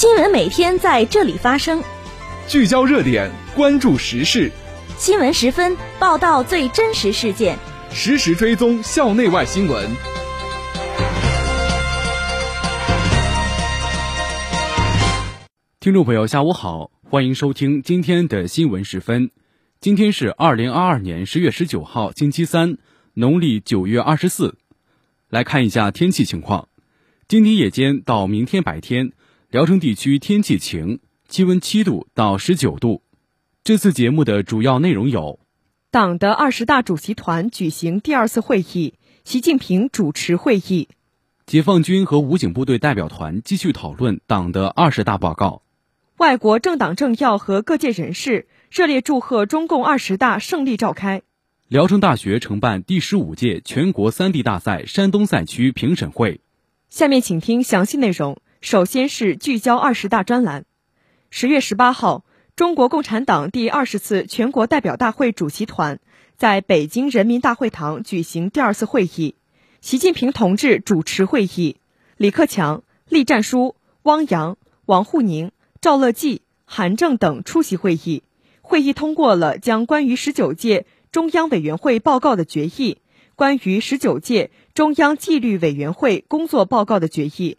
新闻每天在这里发生，聚焦热点，关注时事。新闻十分报道最真实事件，实时追踪校内外新闻。听众朋友，下午好，欢迎收听今天的新闻十分。今天是二零二二年十月十九号，星期三，农历九月二十四。来看一下天气情况。今天夜间到明天白天。聊城地区天气晴，气温七度到十九度。这次节目的主要内容有：党的二十大主席团举行第二次会议，习近平主持会议；解放军和武警部队代表团继续讨论党的二十大报告；外国政党政要和各界人士热烈祝贺中共二十大胜利召开；聊城大学承办第十五届全国三 D 大赛山东赛区评审会。下面请听详细内容。首先是聚焦二十大专栏。十月十八号，中国共产党第二十次全国代表大会主席团在北京人民大会堂举行第二次会议，习近平同志主持会议，李克强、栗战书、汪洋、王沪宁、赵乐际、韩正等出席会议。会议通过了将关于十九届中央委员会报告的决议、关于十九届中央纪律委员会工作报告的决议。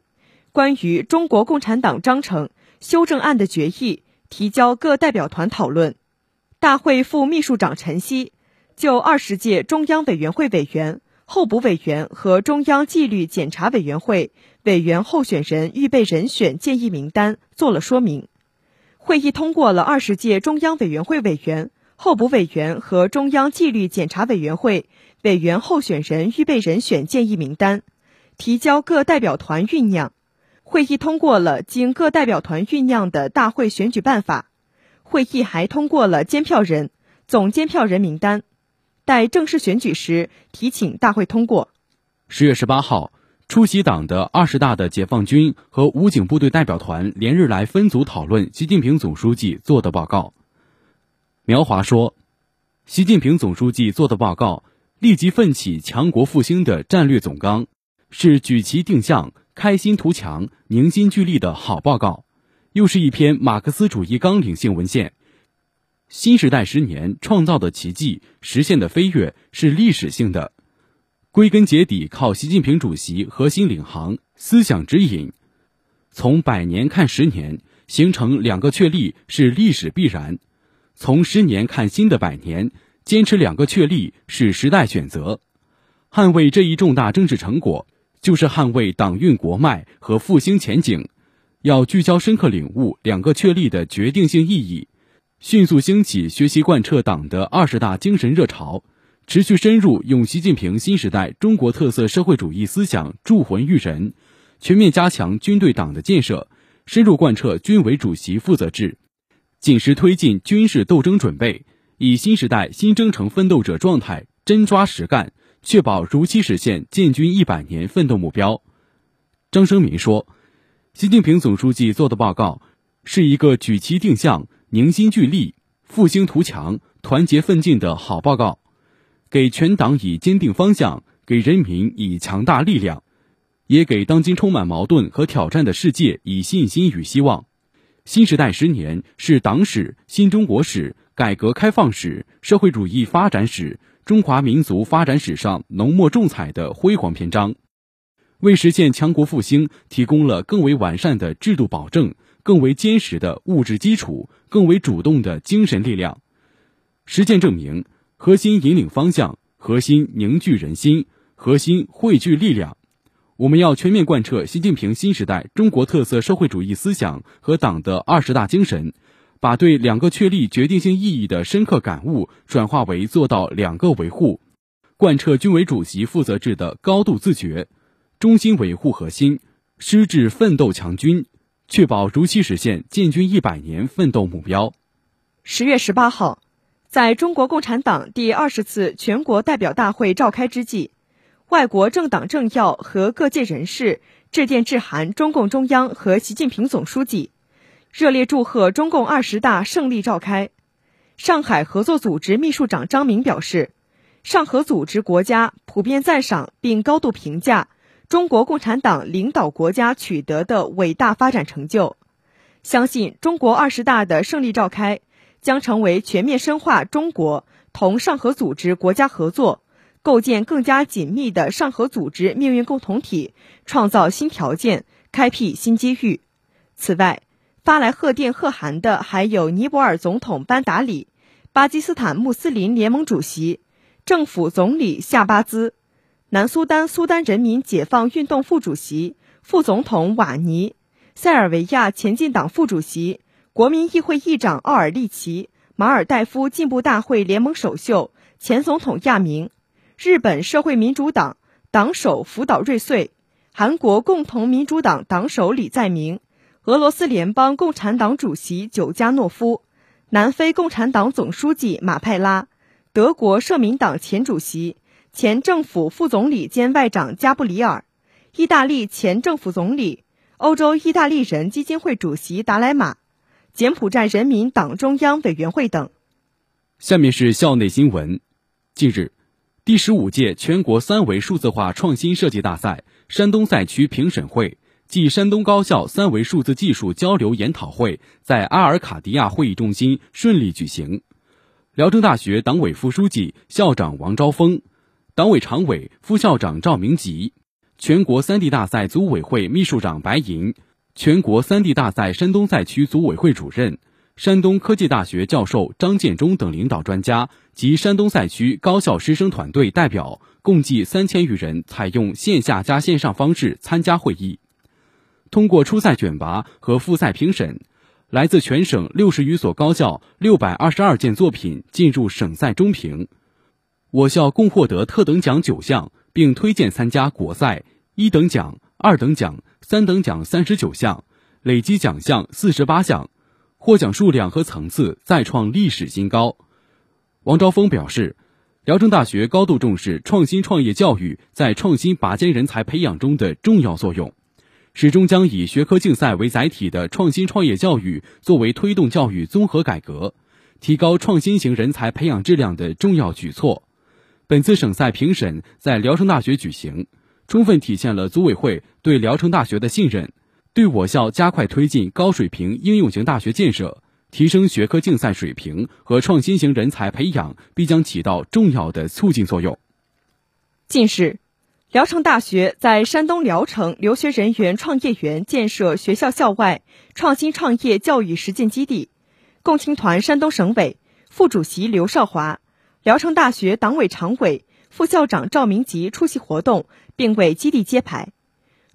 关于中国共产党章程修正案的决议提交各代表团讨论。大会副秘书长陈希就二十届中央委员会委员、候补委员和中央纪律检查委员会委员候选人预备人选建议名单做了说明。会议通过了二十届中央委员会委员、候补委员和中央纪律检查委员会委员候选人预备人选建议名单，提交各代表团酝酿。会议通过了经各代表团酝酿的大会选举办法。会议还通过了监票人、总监票人名单，待正式选举时提请大会通过。十月十八号，出席党的二十大的解放军和武警部队代表团连日来分组讨论习近平总书记做的报告。苗华说，习近平总书记做的报告立即奋起强国复兴的战略总纲，是举旗定向。开心图强、凝心聚力的好报告，又是一篇马克思主义纲领性文献。新时代十年创造的奇迹、实现的飞跃是历史性的，归根结底靠习近平主席核心领航、思想指引。从百年看十年，形成两个确立是历史必然；从十年看新的百年，坚持两个确立是时代选择。捍卫这一重大政治成果。就是捍卫党运国脉和复兴前景，要聚焦深刻领悟两个确立的决定性意义，迅速兴起学习贯彻党的二十大精神热潮，持续深入用习近平新时代中国特色社会主义思想铸魂育人，全面加强军队党的建设，深入贯彻军委主席负责制，紧实推进军事斗争准备，以新时代新征程奋斗者状态真抓实干。确保如期实现建军一百年奋斗目标。张生民说：“习近平总书记做的报告是一个举旗定向、凝心聚力、复兴图强、团结奋进的好报告，给全党以坚定方向，给人民以强大力量，也给当今充满矛盾和挑战的世界以信心与希望。新时代十年是党史、新中国史、改革开放史、社会主义发展史。”中华民族发展史上浓墨重彩的辉煌篇章，为实现强国复兴提供了更为完善的制度保证、更为坚实的物质基础、更为主动的精神力量。实践证明，核心引领方向，核心凝聚人心，核心汇聚力量。我们要全面贯彻习近平新时代中国特色社会主义思想和党的二十大精神。把对两个确立决定性意义的深刻感悟转化为做到两个维护，贯彻军委主席负责制的高度自觉，衷心维护核心，矢志奋斗强军，确保如期实现建军一百年奋斗目标。十月十八号，在中国共产党第二十次全国代表大会召开之际，外国政党政要和各界人士致电致函中共中央和习近平总书记。热烈祝贺中共二十大胜利召开。上海合作组织秘书长张明表示，上合组织国家普遍赞赏并高度评价中国共产党领导国家取得的伟大发展成就。相信中国二十大的胜利召开，将成为全面深化中国同上合组织国家合作，构建更加紧密的上合组织命运共同体，创造新条件，开辟新机遇。此外，发来贺电贺函的还有尼泊尔总统班达里、巴基斯坦穆斯林联盟主席、政府总理夏巴兹、南苏丹苏丹人民解放运动副主席、副总统瓦尼、塞尔维亚前进党副主席、国民议会议长奥尔利奇、马尔代夫进步大会联盟首秀、前总统亚明、日本社会民主党党首福岛瑞穗、韩国共同民主党党首李在明。俄罗斯联邦共产党主席久加诺夫、南非共产党总书记马派拉、德国社民党前主席、前政府副总理兼外长加布里尔、意大利前政府总理、欧洲意大利人基金会主席达莱马、柬埔寨人民党中央委员会等。下面是校内新闻。近日，第十五届全国三维数字化创新设计大赛山东赛区评审会。暨山东高校三维数字技术交流研讨会在阿尔卡迪亚会议中心顺利举行。聊城大学党委副书记、校长王昭峰，党委常委、副校长赵明吉，全国三 D 大赛组委会秘书长白银，全国三 D 大赛山东赛区组委会主任、山东科技大学教授张建忠等领导专家及山东赛区高校师生团队代表共计三千余人，采用线下加线上方式参加会议。通过初赛选拔和复赛评审，来自全省六十余所高校六百二十二件作品进入省赛中评。我校共获得特等奖九项，并推荐参加国赛一等奖、二等奖、三等奖三十九项，累计奖项四十八项，获奖数量和层次再创历史新高。王昭峰表示，聊城大学高度重视创新创业教育在创新拔尖人才培养中的重要作用。始终将以学科竞赛为载体的创新创业教育作为推动教育综合改革、提高创新型人才培养质量的重要举措。本次省赛评审在聊城大学举行，充分体现了组委会对聊城大学的信任，对我校加快推进高水平应用型大学建设、提升学科竞赛水平和创新型人才培养必将起到重要的促进作用。近日。聊城大学在山东聊城留学人员创业园建设学校校外创新创业教育实践基地，共青团山东省委副主席刘少华、聊城大学党委常委、副校长赵明吉出席活动，并为基地揭牌。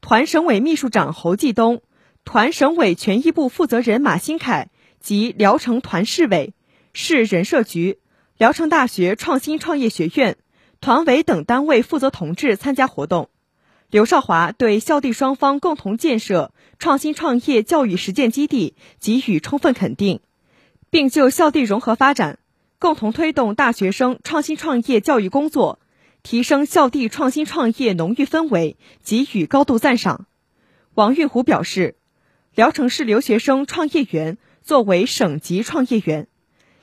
团省委秘书长侯继东、团省委权益部负责人马新凯及聊城团市委、市人社局、聊城大学创新创业学院。团委等单位负责同志参加活动，刘少华对校地双方共同建设创新创业教育实践基地给予充分肯定，并就校地融合发展、共同推动大学生创新创业教育工作、提升校地创新创业浓郁氛围给予高度赞赏。王运虎表示，聊城市留学生创业园作为省级创业园，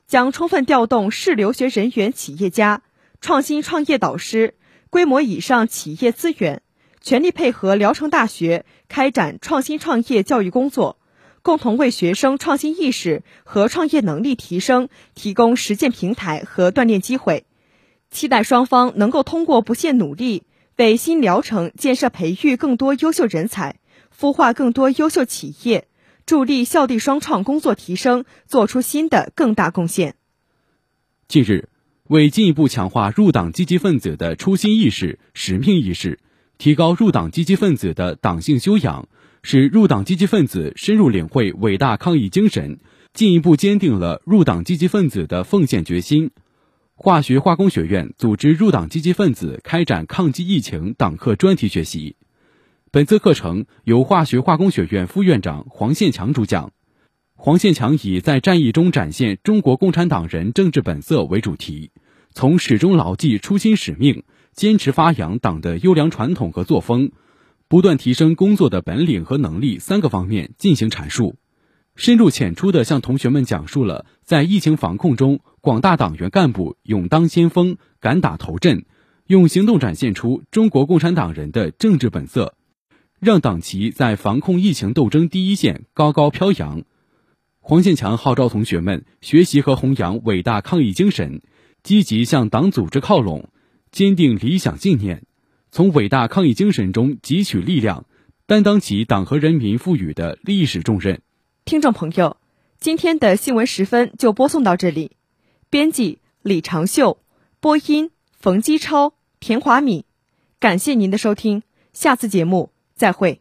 将充分调动市留学人员企业家。创新创业导师、规模以上企业资源，全力配合聊城大学开展创新创业教育工作，共同为学生创新意识和创业能力提升提供实践平台和锻炼机会。期待双方能够通过不懈努力，为新聊城建设培育更多优秀人才，孵化更多优秀企业，助力校地双创工作提升，做出新的更大贡献。近日。为进一步强化入党积极分子的初心意识、使命意识，提高入党积极分子的党性修养，使入党积极分子深入领会伟大抗疫精神，进一步坚定了入党积极分子的奉献决心。化学化工学院组织入党积极分子开展抗击疫情党课专题学习。本次课程由化学化工学院副院长黄宪强主讲。黄宪强以在战役中展现中国共产党人政治本色为主题，从始终牢记初心使命、坚持发扬党的优良传统和作风，不断提升工作的本领和能力三个方面进行阐述，深入浅出地向同学们讲述了在疫情防控中广大党员干部勇当先锋、敢打头阵，用行动展现出中国共产党人的政治本色，让党旗在防控疫情斗争第一线高高飘扬。黄建强号召同学们学习和弘扬伟大抗疫精神，积极向党组织靠拢，坚定理想信念，从伟大抗疫精神中汲取力量，担当起党和人民赋予的历史重任。听众朋友，今天的新闻时分就播送到这里。编辑李长秀，播音冯基超、田华敏。感谢您的收听，下次节目再会。